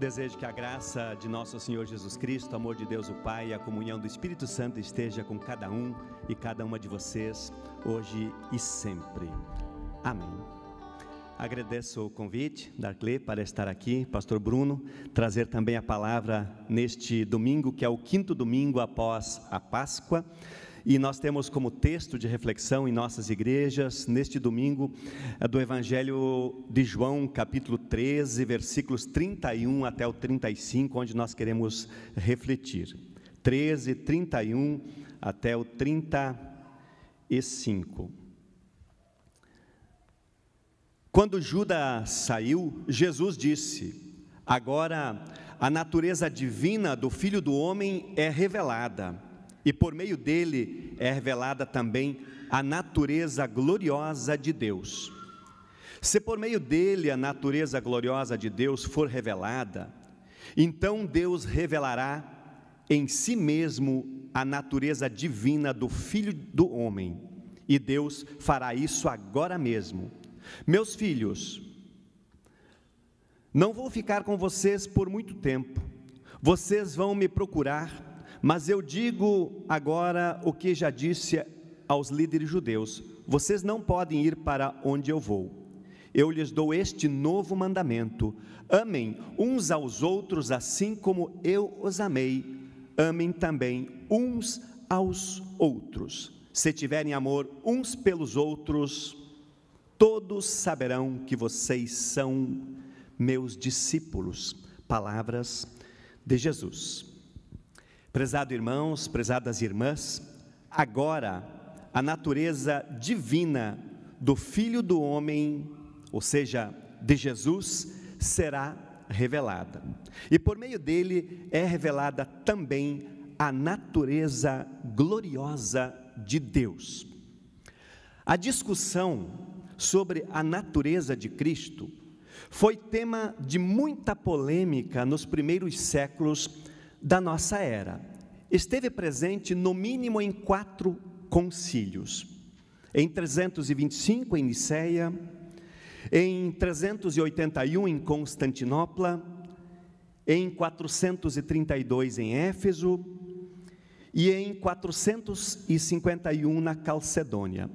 Desejo que a graça de nosso Senhor Jesus Cristo, o amor de Deus o Pai e a comunhão do Espírito Santo esteja com cada um e cada uma de vocês, hoje e sempre. Amém. Agradeço o convite da Arcle para estar aqui, Pastor Bruno, trazer também a palavra neste domingo, que é o quinto domingo após a Páscoa. E nós temos como texto de reflexão em nossas igrejas, neste domingo, é do Evangelho de João, capítulo 13, versículos 31 até o 35, onde nós queremos refletir. 13, 31 até o 35. Quando Judas saiu, Jesus disse: Agora a natureza divina do Filho do Homem é revelada e por meio dele é revelada também a natureza gloriosa de Deus. Se por meio dele a natureza gloriosa de Deus for revelada, então Deus revelará em si mesmo a natureza divina do Filho do Homem, e Deus fará isso agora mesmo. Meus filhos, não vou ficar com vocês por muito tempo, vocês vão me procurar mas eu digo agora o que já disse aos líderes judeus: vocês não podem ir para onde eu vou. Eu lhes dou este novo mandamento: amem uns aos outros, assim como eu os amei. Amem também uns aos outros. Se tiverem amor uns pelos outros, todos saberão que vocês são meus discípulos. Palavras de Jesus. Prezado irmãos, prezadas irmãs, agora a natureza divina do Filho do Homem, ou seja, de Jesus, será revelada. E por meio dele é revelada também a natureza gloriosa de Deus. A discussão sobre a natureza de Cristo foi tema de muita polêmica nos primeiros séculos da nossa era. Esteve presente no mínimo em quatro concílios. Em 325 em Niceia, em 381 em Constantinopla, em 432 em Éfeso e em 451 na Calcedônia.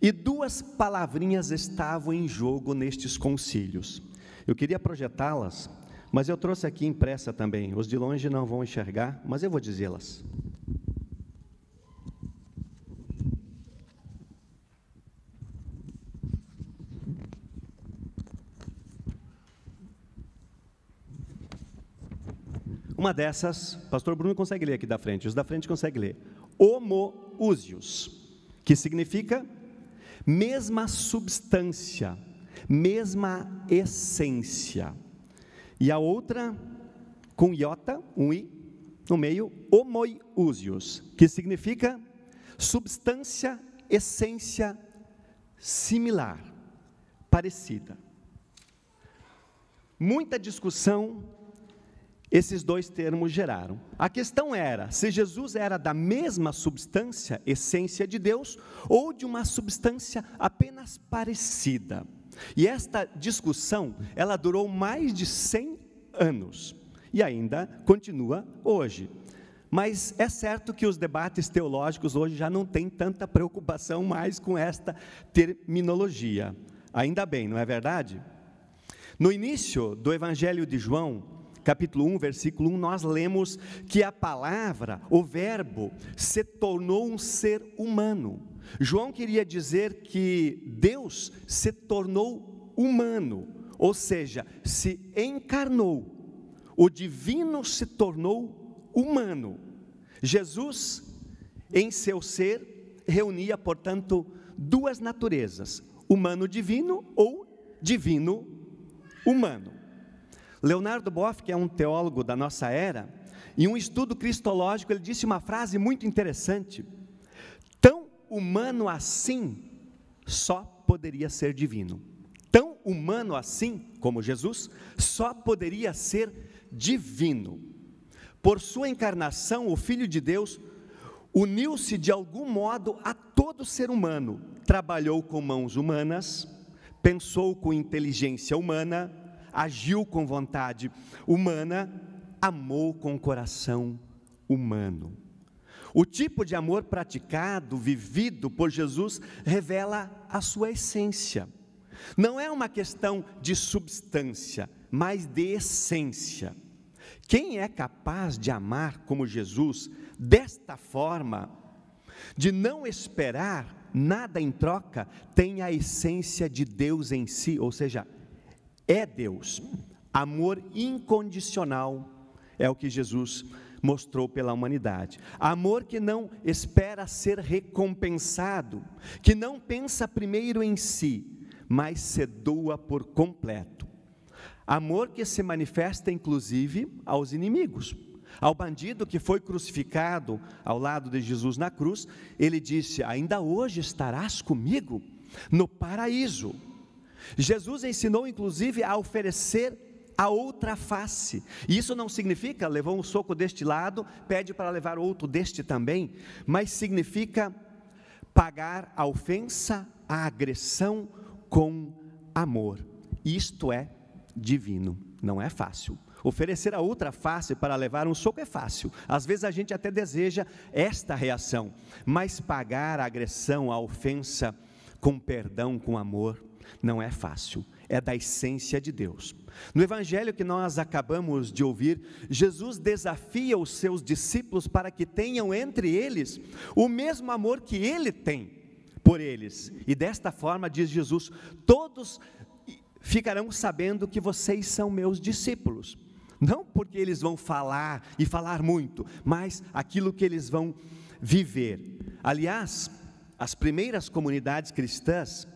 E duas palavrinhas estavam em jogo nestes concílios. Eu queria projetá-las mas eu trouxe aqui impressa também. Os de longe não vão enxergar, mas eu vou dizê-las. Uma dessas, pastor Bruno consegue ler aqui da frente, os da frente conseguem ler. Homoousios, que significa mesma substância, mesma essência. E a outra, com iota, um i, no meio, homoiúsios, que significa substância, essência similar, parecida. Muita discussão esses dois termos geraram. A questão era se Jesus era da mesma substância, essência de Deus, ou de uma substância apenas parecida. E esta discussão, ela durou mais de 100 anos e ainda continua hoje. Mas é certo que os debates teológicos hoje já não têm tanta preocupação mais com esta terminologia. Ainda bem, não é verdade? No início do Evangelho de João, capítulo 1, versículo 1, nós lemos que a palavra, o Verbo, se tornou um ser humano. João queria dizer que Deus se tornou humano, ou seja, se encarnou. O divino se tornou humano. Jesus, em seu ser, reunia, portanto, duas naturezas: humano-divino ou divino-humano. Leonardo Boff, que é um teólogo da nossa era, em um estudo cristológico, ele disse uma frase muito interessante humano assim só poderia ser divino. Tão humano assim como Jesus só poderia ser divino. Por sua encarnação, o Filho de Deus uniu-se de algum modo a todo ser humano, trabalhou com mãos humanas, pensou com inteligência humana, agiu com vontade humana, amou com coração humano. O tipo de amor praticado, vivido por Jesus, revela a sua essência. Não é uma questão de substância, mas de essência. Quem é capaz de amar como Jesus, desta forma, de não esperar nada em troca, tem a essência de Deus em si, ou seja, é Deus. Amor incondicional é o que Jesus mostrou pela humanidade. Amor que não espera ser recompensado, que não pensa primeiro em si, mas se doa por completo. Amor que se manifesta inclusive aos inimigos. Ao bandido que foi crucificado ao lado de Jesus na cruz, ele disse: Ainda hoje estarás comigo no paraíso. Jesus ensinou inclusive a oferecer a outra face. E isso não significa levou um soco deste lado, pede para levar outro deste também, mas significa pagar a ofensa, a agressão com amor. Isto é divino, não é fácil. Oferecer a outra face para levar um soco é fácil. Às vezes a gente até deseja esta reação, mas pagar a agressão, a ofensa com perdão, com amor, não é fácil. É da essência de Deus. No evangelho que nós acabamos de ouvir, Jesus desafia os seus discípulos para que tenham entre eles o mesmo amor que ele tem por eles. E desta forma, diz Jesus: todos ficarão sabendo que vocês são meus discípulos. Não porque eles vão falar e falar muito, mas aquilo que eles vão viver. Aliás, as primeiras comunidades cristãs,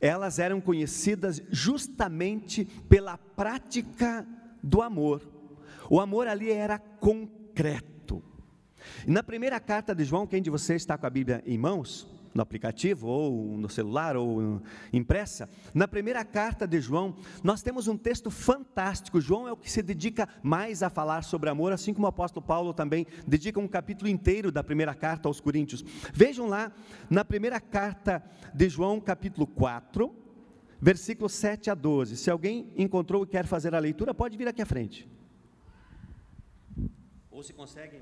elas eram conhecidas justamente pela prática do amor. O amor ali era concreto. E na primeira carta de João, quem de vocês está com a Bíblia em mãos? No aplicativo, ou no celular, ou impressa, na primeira carta de João, nós temos um texto fantástico. João é o que se dedica mais a falar sobre amor, assim como o apóstolo Paulo também dedica um capítulo inteiro da primeira carta aos Coríntios. Vejam lá, na primeira carta de João, capítulo 4, versículos 7 a 12. Se alguém encontrou e quer fazer a leitura, pode vir aqui à frente. Ou se conseguem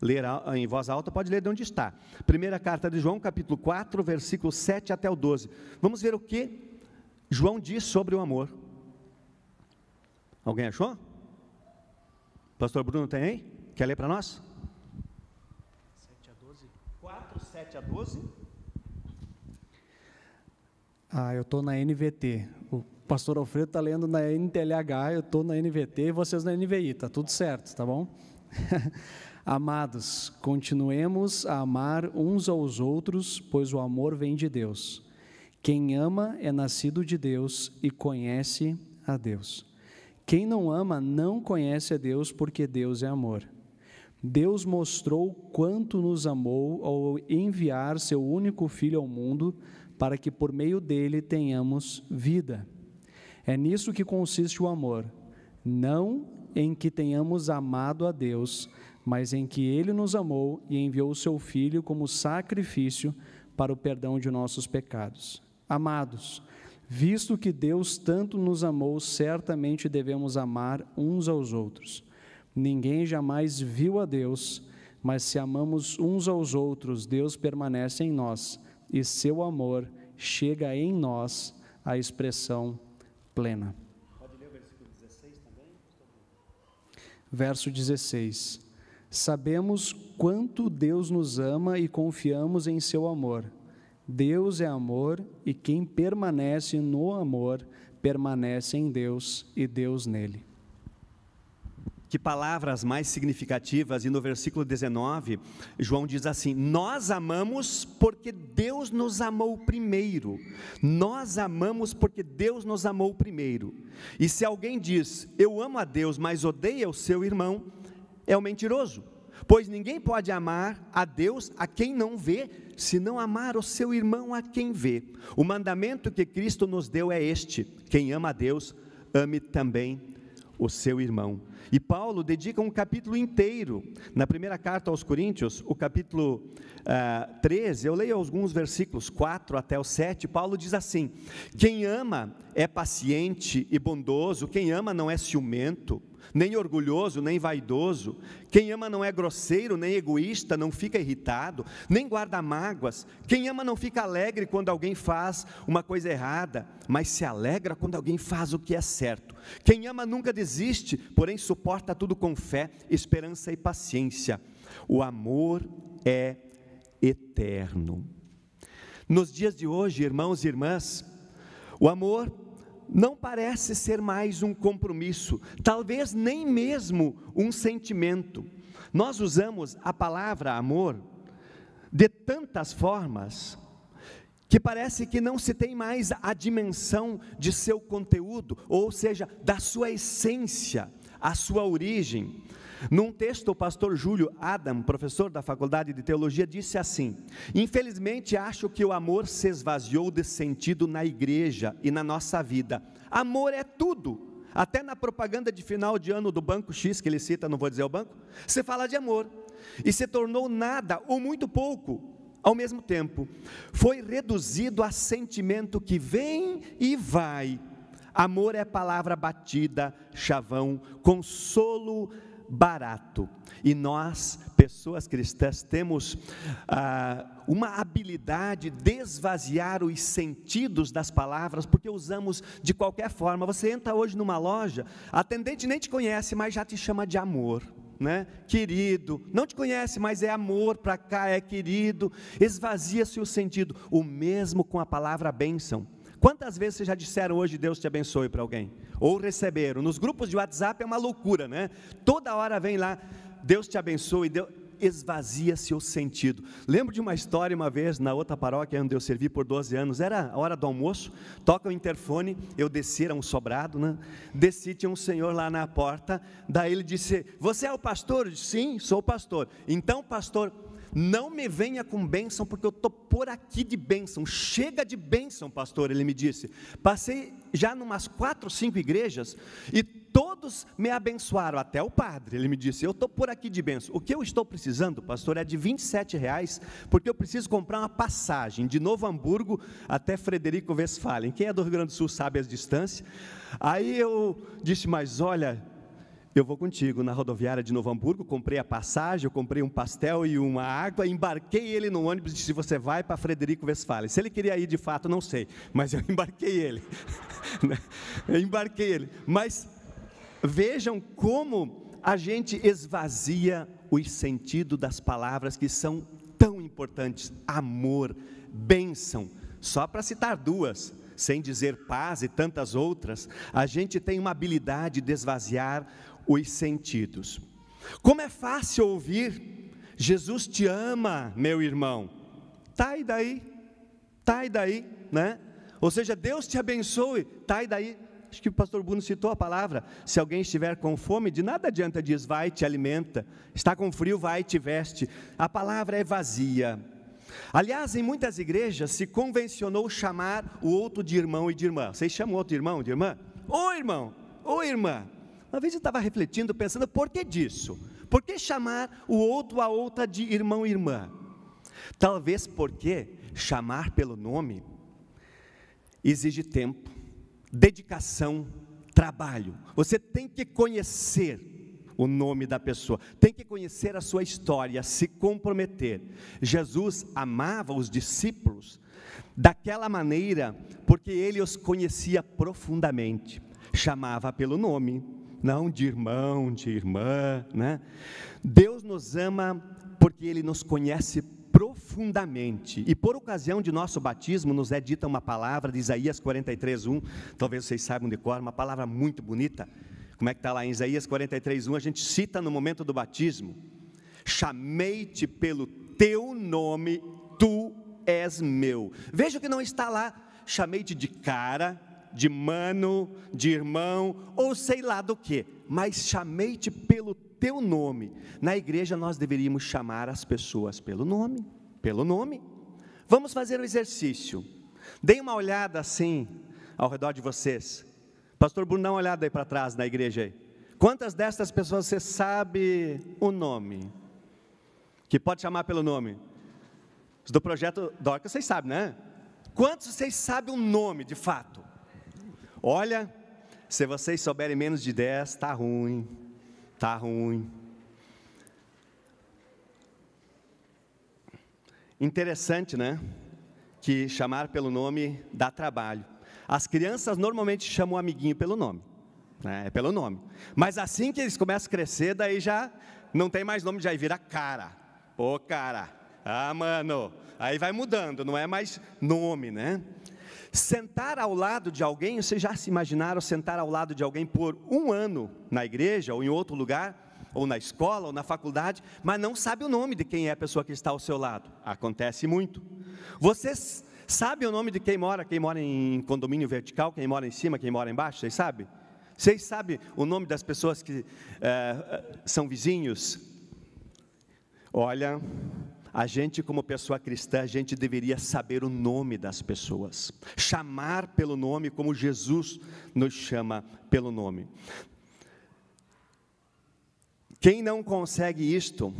ler em voz alta, pode ler de onde está. Primeira carta de João, capítulo 4, versículo 7 até o 12. Vamos ver o que João diz sobre o amor. Alguém achou? Pastor Bruno tem aí? Quer ler para nós? 7 a 12. 4, 7 a 12. Ah, eu estou na NVT. O pastor Alfredo está lendo na NTLH, eu estou na NVT e vocês na NVI, está tudo certo, tá bom? Amados, continuemos a amar uns aos outros, pois o amor vem de Deus. Quem ama é nascido de Deus e conhece a Deus. Quem não ama não conhece a Deus, porque Deus é amor. Deus mostrou quanto nos amou ao enviar seu único filho ao mundo, para que por meio dele tenhamos vida. É nisso que consiste o amor, não em que tenhamos amado a Deus, mas em que ele nos amou e enviou o seu Filho como sacrifício para o perdão de nossos pecados. Amados, visto que Deus tanto nos amou, certamente devemos amar uns aos outros. Ninguém jamais viu a Deus, mas se amamos uns aos outros, Deus permanece em nós e seu amor chega em nós à expressão plena. Pode ler o versículo 16 também? Verso 16. Sabemos quanto Deus nos ama e confiamos em seu amor. Deus é amor e quem permanece no amor permanece em Deus e Deus nele. Que palavras mais significativas, e no versículo 19, João diz assim: Nós amamos porque Deus nos amou primeiro. Nós amamos porque Deus nos amou primeiro. E se alguém diz, Eu amo a Deus, mas odeia o seu irmão, é o mentiroso. Pois ninguém pode amar a Deus a quem não vê, se não amar o seu irmão a quem vê. O mandamento que Cristo nos deu é este: quem ama a Deus, ame também o seu irmão. E Paulo dedica um capítulo inteiro, na primeira carta aos Coríntios, o capítulo uh, ah, 13, eu leio alguns versículos, 4 até o 7, Paulo diz assim: Quem ama é paciente e bondoso, quem ama não é ciumento, nem orgulhoso, nem vaidoso. Quem ama não é grosseiro, nem egoísta, não fica irritado, nem guarda mágoas. Quem ama não fica alegre quando alguém faz uma coisa errada, mas se alegra quando alguém faz o que é certo. Quem ama nunca desiste, porém suporta tudo com fé, esperança e paciência. O amor é eterno. Nos dias de hoje, irmãos e irmãs, o amor não parece ser mais um compromisso, talvez nem mesmo um sentimento. Nós usamos a palavra amor de tantas formas que parece que não se tem mais a dimensão de seu conteúdo, ou seja, da sua essência, a sua origem. Num texto, o pastor Júlio Adam, professor da Faculdade de Teologia, disse assim: Infelizmente, acho que o amor se esvaziou de sentido na igreja e na nossa vida. Amor é tudo. Até na propaganda de final de ano do Banco X, que ele cita, não vou dizer o banco, você fala de amor. E se tornou nada ou muito pouco ao mesmo tempo. Foi reduzido a sentimento que vem e vai. Amor é palavra batida, chavão, consolo barato. E nós, pessoas cristãs, temos ah, uma habilidade de esvaziar os sentidos das palavras, porque usamos de qualquer forma. Você entra hoje numa loja, a atendente nem te conhece, mas já te chama de amor. Né? Querido, não te conhece, mas é amor para cá, é querido, esvazia-se o sentido, o mesmo com a palavra bênção. Quantas vezes vocês já disseram hoje Deus te abençoe para alguém? Ou receberam? Nos grupos de WhatsApp é uma loucura, né? Toda hora vem lá, Deus te abençoe, Deus esvazia seu sentido. Lembro de uma história uma vez na outra paróquia onde eu servi por 12 anos, era a hora do almoço, toca o interfone, eu desci, era um sobrado, né? Desci, tinha um senhor lá na porta, daí ele disse: Você é o pastor? Sim, sou o pastor. Então, pastor, não me venha com bênção, porque eu estou por aqui de bênção. Chega de bênção, pastor, ele me disse. Passei já numas quatro, cinco igrejas e todos me abençoaram, até o padre. Ele me disse: Eu estou por aqui de bênção. O que eu estou precisando, pastor, é de 27 reais, porque eu preciso comprar uma passagem de Novo Hamburgo até Frederico Westphalen. Quem é do Rio Grande do Sul sabe as distâncias. Aí eu disse: Mas olha eu vou contigo na rodoviária de Novo Hamburgo, comprei a passagem, eu comprei um pastel e uma água, embarquei ele no ônibus e disse: Você vai para Frederico Westphalen. Se ele queria ir de fato, não sei, mas eu embarquei ele. Eu embarquei ele. Mas vejam como a gente esvazia o sentido das palavras que são tão importantes: amor, bênção. Só para citar duas, sem dizer paz e tantas outras, a gente tem uma habilidade de esvaziar os sentidos. Como é fácil ouvir, Jesus te ama, meu irmão. Tá e daí? Tá e daí, né? Ou seja, Deus te abençoe, tá e daí? Acho que o pastor Bruno citou a palavra. Se alguém estiver com fome, de nada adianta diz, vai te alimenta. Está com frio, vai te veste. A palavra é vazia. Aliás, em muitas igrejas se convencionou chamar o outro de irmão e de irmã. Vocês chamam o outro de irmão, de irmã? Ô irmão, ô irmã. Uma vez eu estava refletindo, pensando, por que disso? Por que chamar o outro a outra de irmão e irmã? Talvez porque chamar pelo nome exige tempo, dedicação, trabalho. Você tem que conhecer o nome da pessoa, tem que conhecer a sua história, se comprometer. Jesus amava os discípulos daquela maneira porque ele os conhecia profundamente, chamava pelo nome, não de irmão, de irmã, né? Deus nos ama porque Ele nos conhece profundamente. E por ocasião de nosso batismo, nos é dita uma palavra de Isaías 43, 1. Talvez vocês saibam de cor, uma palavra muito bonita. Como é que está lá em Isaías 43, 1? A gente cita no momento do batismo: Chamei-te pelo teu nome, tu és meu. Veja que não está lá, chamei-te de cara, de mano, de irmão, ou sei lá do que, mas chamei-te pelo teu nome. Na igreja nós deveríamos chamar as pessoas pelo nome, pelo nome. Vamos fazer o um exercício. Deem uma olhada assim ao redor de vocês. Pastor Bruno, dá uma olhada aí para trás na igreja aí. Quantas destas pessoas você sabe o nome? Que pode chamar pelo nome? Do projeto Dorcas, vocês sabem, né? Quantos vocês sabem o nome de fato? Olha, se vocês souberem menos de 10, tá ruim. Tá ruim. Interessante, né? Que chamar pelo nome dá trabalho. As crianças normalmente chamam o amiguinho pelo nome, né? é pelo nome. Mas assim que eles começam a crescer, daí já não tem mais nome, já vira cara. Ô cara, ah mano, aí vai mudando, não é mais nome, né? Sentar ao lado de alguém, vocês já se imaginaram sentar ao lado de alguém por um ano na igreja ou em outro lugar? ou na escola, ou na faculdade, mas não sabe o nome de quem é a pessoa que está ao seu lado. Acontece muito. Vocês sabem o nome de quem mora, quem mora em condomínio vertical, quem mora em cima, quem mora embaixo? Vocês sabem? Vocês sabem o nome das pessoas que é, são vizinhos? Olha, a gente, como pessoa cristã, a gente deveria saber o nome das pessoas, chamar pelo nome como Jesus nos chama pelo nome. Quem não consegue isto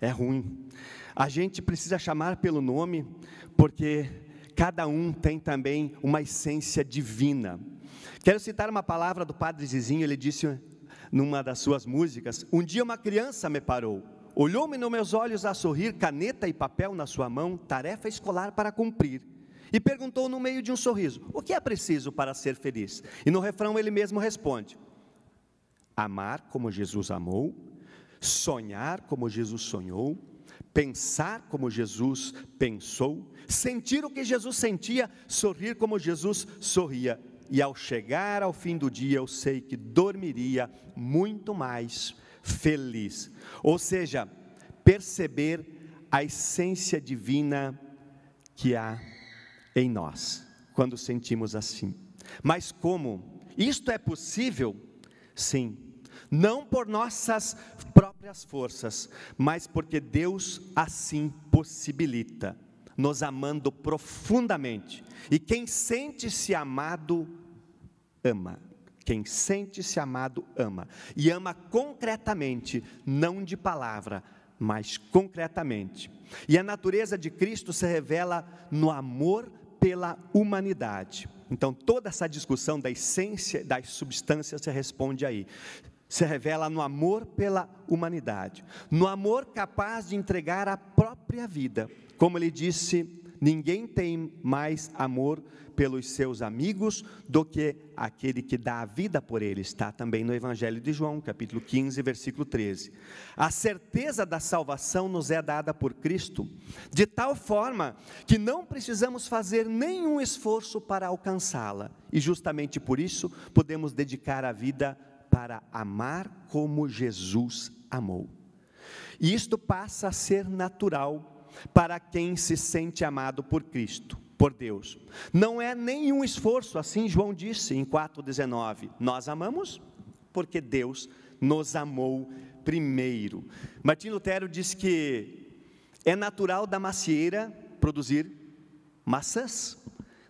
é ruim. A gente precisa chamar pelo nome, porque cada um tem também uma essência divina. Quero citar uma palavra do Padre Zizinho, ele disse numa das suas músicas: Um dia uma criança me parou, olhou-me nos meus olhos a sorrir, caneta e papel na sua mão, tarefa escolar para cumprir. E perguntou no meio de um sorriso: O que é preciso para ser feliz? E no refrão ele mesmo responde: amar como Jesus amou, sonhar como Jesus sonhou, pensar como Jesus pensou, sentir o que Jesus sentia, sorrir como Jesus sorria. E ao chegar ao fim do dia, eu sei que dormiria muito mais feliz. Ou seja, perceber a essência divina que há em nós, quando sentimos assim. Mas como isto é possível? Sim, não por nossas próprias forças, mas porque Deus assim possibilita, nos amando profundamente. E quem sente-se amado, ama. Quem sente-se amado, ama. E ama concretamente, não de palavra, mas concretamente. E a natureza de Cristo se revela no amor pela humanidade. Então, toda essa discussão da essência, das substâncias, se responde aí se revela no amor pela humanidade, no amor capaz de entregar a própria vida. Como ele disse, ninguém tem mais amor pelos seus amigos do que aquele que dá a vida por eles. Está também no Evangelho de João, capítulo 15, versículo 13. A certeza da salvação nos é dada por Cristo, de tal forma que não precisamos fazer nenhum esforço para alcançá-la, e justamente por isso podemos dedicar a vida para amar como Jesus amou. E isto passa a ser natural para quem se sente amado por Cristo, por Deus. Não é nenhum esforço, assim João disse em 4,19: Nós amamos porque Deus nos amou primeiro. Martim Lutero diz que é natural da macieira produzir maçãs.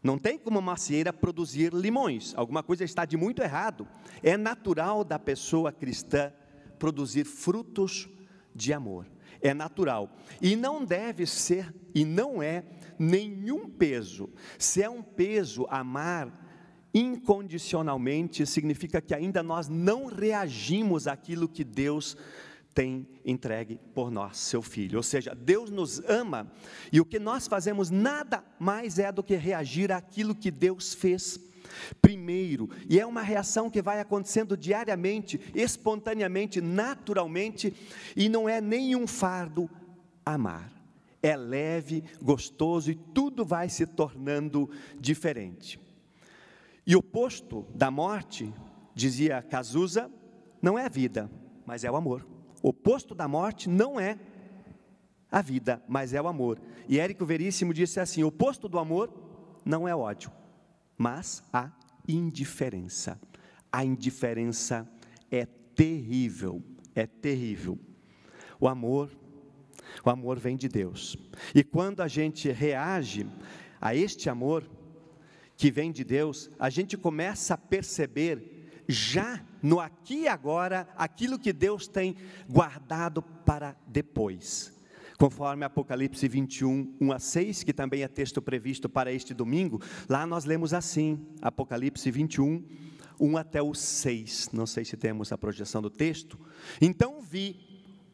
Não tem como uma macieira produzir limões, alguma coisa está de muito errado. É natural da pessoa cristã produzir frutos de amor. É natural. E não deve ser, e não é, nenhum peso. Se é um peso amar incondicionalmente, significa que ainda nós não reagimos àquilo que Deus tem entregue por nós, seu filho. Ou seja, Deus nos ama e o que nós fazemos nada mais é do que reagir àquilo que Deus fez primeiro, e é uma reação que vai acontecendo diariamente, espontaneamente, naturalmente, e não é nenhum fardo amar. É leve, gostoso e tudo vai se tornando diferente. E o posto da morte, dizia Cazuza, não é a vida, mas é o amor. O oposto da morte não é a vida, mas é o amor. E Érico Veríssimo disse assim: o oposto do amor não é ódio, mas a indiferença. A indiferença é terrível, é terrível. O amor, o amor vem de Deus. E quando a gente reage a este amor que vem de Deus, a gente começa a perceber já no aqui e agora aquilo que Deus tem guardado para depois. Conforme Apocalipse 21, 1 a 6, que também é texto previsto para este domingo, lá nós lemos assim, Apocalipse 21, 1 até o 6. Não sei se temos a projeção do texto. Então vi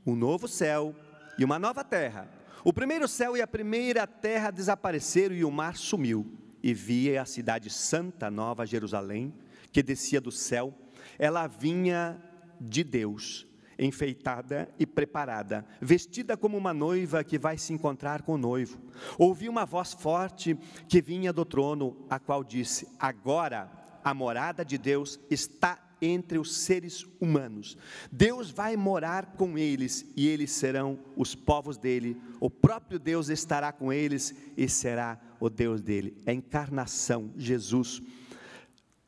um novo céu e uma nova terra. O primeiro céu e a primeira terra desapareceram e o mar sumiu. E vi a cidade santa, Nova Jerusalém, que descia do céu. Ela vinha de Deus, enfeitada e preparada, vestida como uma noiva que vai se encontrar com o noivo. Ouvi uma voz forte que vinha do trono, a qual disse: Agora a morada de Deus está entre os seres humanos. Deus vai morar com eles e eles serão os povos dele. O próprio Deus estará com eles e será o Deus dele. É a encarnação, Jesus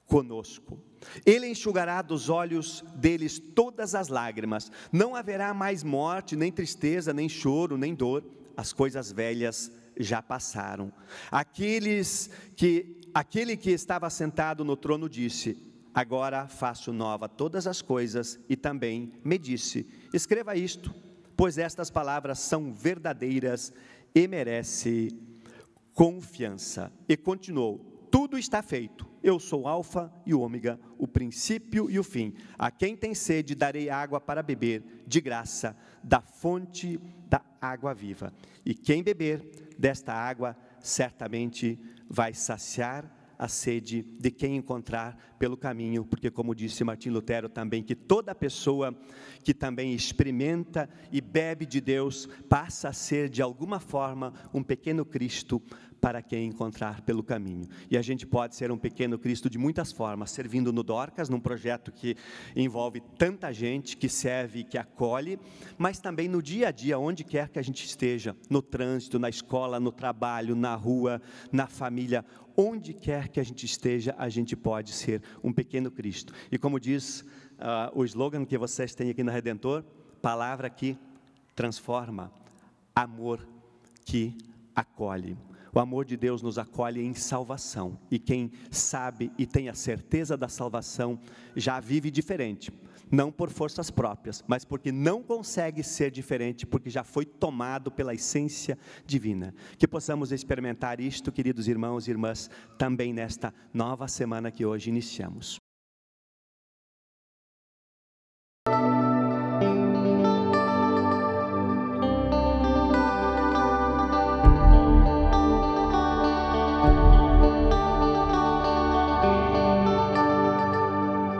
conosco. Ele enxugará dos olhos deles todas as lágrimas. Não haverá mais morte, nem tristeza, nem choro, nem dor. As coisas velhas já passaram. Aqueles que aquele que estava sentado no trono disse: Agora faço nova todas as coisas, e também me disse: Escreva isto, pois estas palavras são verdadeiras e merece confiança. E continuou: Tudo está feito. Eu sou Alfa e Ômega, o princípio e o fim. A quem tem sede, darei água para beber, de graça, da fonte da água viva. E quem beber desta água, certamente vai saciar a sede de quem encontrar pelo caminho, porque, como disse Martim Lutero também, que toda pessoa que também experimenta e bebe de Deus passa a ser, de alguma forma, um pequeno Cristo para quem encontrar pelo caminho. E a gente pode ser um pequeno Cristo de muitas formas, servindo no Dorcas, num projeto que envolve tanta gente, que serve e que acolhe, mas também no dia a dia, onde quer que a gente esteja, no trânsito, na escola, no trabalho, na rua, na família, onde quer que a gente esteja, a gente pode ser um pequeno Cristo. E como diz uh, o slogan que vocês têm aqui na Redentor, palavra que transforma, amor que acolhe. O amor de Deus nos acolhe em salvação, e quem sabe e tem a certeza da salvação já vive diferente, não por forças próprias, mas porque não consegue ser diferente, porque já foi tomado pela essência divina. Que possamos experimentar isto, queridos irmãos e irmãs, também nesta nova semana que hoje iniciamos.